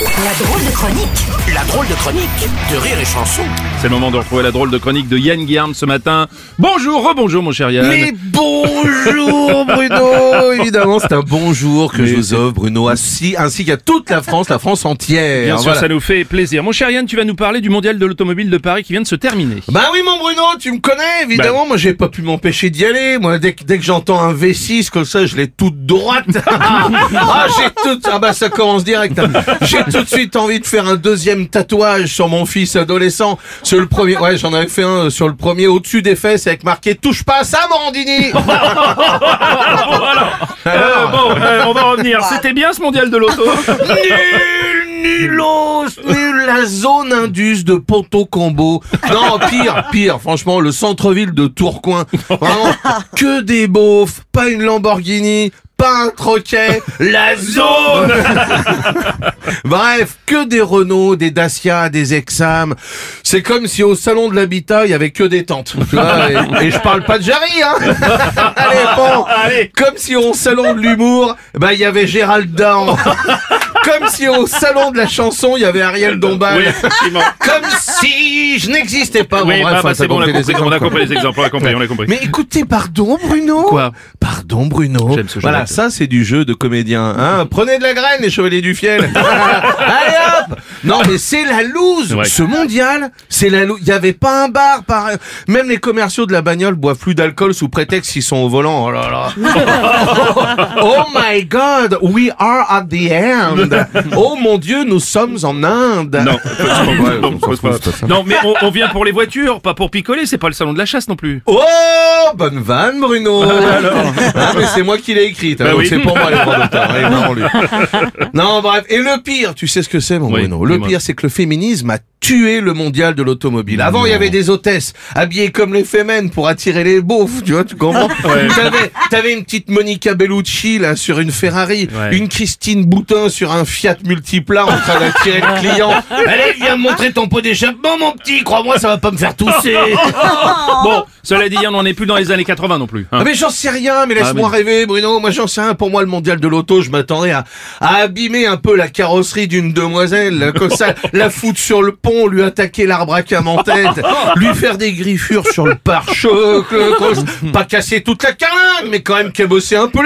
La drôle de chronique La drôle de chronique de Rire et Chanson. C'est le moment de retrouver la drôle de chronique de Yann Guillaume ce matin. Bonjour, rebonjour mon cher Yann. Mais bonjour Bruno Évidemment, c'est un bonjour que je vous offre Bruno, ainsi, ainsi qu'à toute la France, la France entière. Bien sûr, Voilà. ça nous fait plaisir. Mon cher Yann, tu vas nous parler du mondial de l'automobile de Paris qui vient de se terminer. Bah oui mon Bruno, tu me connais évidemment, Bah. moi j'ai pas pu m'empêcher d'y aller, moi dès, que- dès que j'entends un V6 comme ça, je l'ai toute droite. ah j'ai tout, ah bah ça commence direct. hein. J'ai tout de suite envie de faire un deuxième tatouage sur mon fils adolescent. Sur le premier, ouais j'en avais fait un euh, sur le premier au-dessus des fesses avec marqué touche pas à ça Morandini. Euh, bon, euh, on va revenir. C'était bien ce mondial de l'auto Nul, nulos, nul, la zone indus de Ponto Combo. Non, pire, pire, franchement, le centre-ville de Tourcoing. Vraiment, que des beaufs, pas une Lamborghini, pas un troquet, la zone Bref, que des Renault, des Dacia, des Exam. C'est comme si au salon de l'habitat, il y avait que des tentes. Tu vois, et, et je parle pas de Jarry, hein Allez, bon Allez. Comme si au salon de l'humour, bah il y avait Gérald Dahan. Comme si au salon de la chanson, il y avait Ariel Dombal. Oui, effectivement. Comme si je n'existais pas. Bon, Oui, bref, bah, bah, c'est bon, on a compris les compris, on a exemples, compris les exemples, on a compris, on a compris. mais écoutez, pardon Bruno Quoi Pardon Bruno. J'aime ce jeu Voilà, ça c'est du jeu de comédien. Hein Prenez de la graine les chevaliers du fiel. Allez hop Non mais c'est la loose. Ouais. Ce mondial, c'est la loose. Il y avait pas un bar par même les commerciaux de la bagnole boivent plus d'alcool sous prétexte qu'ils sont au volant. Oh là là. oh my god, we are at the end. Oh mon dieu, nous sommes en Inde. Non, Ouais, non, on s'en fout, c'est pas ça. non, mais on, on vient pour les voitures, pas pour picoler, c'est pas le salon de la chasse non plus. Oh, bonne vanne, Bruno. Ah, mais c'est moi qui l'ai écrite. hein, Bah donc oui. C'est pour moi les droits d'auteur. Allez, vraiment, lui. Non, bref. Et le pire, tu sais ce que c'est, mon Oui, Bruno. Le dis-moi. pire, c'est que le féminisme a tué le mondial de l'automobile. Avant, il y avait des hôtesses habillées comme les fémènes pour attirer les beaufs, tu vois, tu comprends T'avais, t'avais une petite Monica Bellucci là sur une Ferrari, Ouais. une Christine Boutin sur un Fiat Multipla en train d'attirer le client. Allez, viens me montrer ton pot d'échappement, mon petit. Crois-moi, ça va pas me faire tousser. Bon, cela dit, on n'en est plus dans les années 80 non plus. hein. Ah mais j'en sais rien, mais laisse-moi Ah, mais- rêver, Bruno. Moi j'en sais rien. Pour moi, le mondial de l'auto, je m'attendais à, à abîmer un peu la carrosserie d'une demoiselle, comme ça, la foutre sur le pont, lui attaquer l'arbre à cam en tête, lui faire des griffures sur le pare-choc, pas casser toute la carlingue, mais quand même cabosser un peu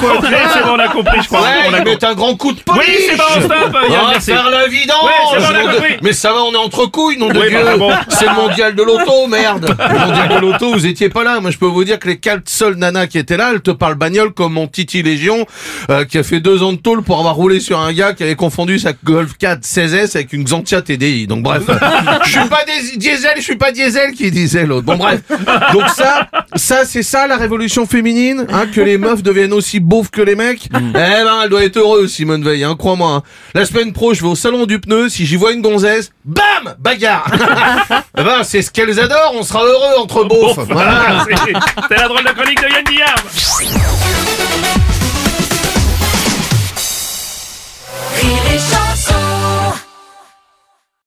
quoi. Ok, c'est bon, on a compris, je crois. Ouais, on a il compris. met un grand coup de polish. Oui, c'est bon, stop, On Yann, va merci. faire la vidange. Ouais, c'est bon, on a nom de- compris. Mais ça va, on est entre couilles, nom de Oui, Dieu. bah, bon. C'est le mondial de l'auto, merde. Le mondial de l'auto, vous étiez pas là. Moi, je peux vous dire que les quatre seules nanas qui étaient là, elles te parlent bagnole comme mon Titi Légion, euh, qui a fait deux ans de tôle pour avoir roulé sur un gars qui avait confondu sa Golf 4 16S avec une Xantia TDI. Donc bref, je suis pas des- diesel, je suis pas diesel qui disait l'autre. Bon bref. Donc ça, ça c'est ça la révolution féminine, hein, que les meufs deviennent aussi beaufs que les mecs. Eh ben, elle doit être heureuse, Simone Veil, hein, crois-moi. hein. La semaine pro, je vais au salon du pneu, si j'y vois une gonzesse, bam, bagarre. eh ben, c'est ce qu'elles adorent, on sera heureux entre beaufs. C'est la drôle de chronique de Yann Guillaume.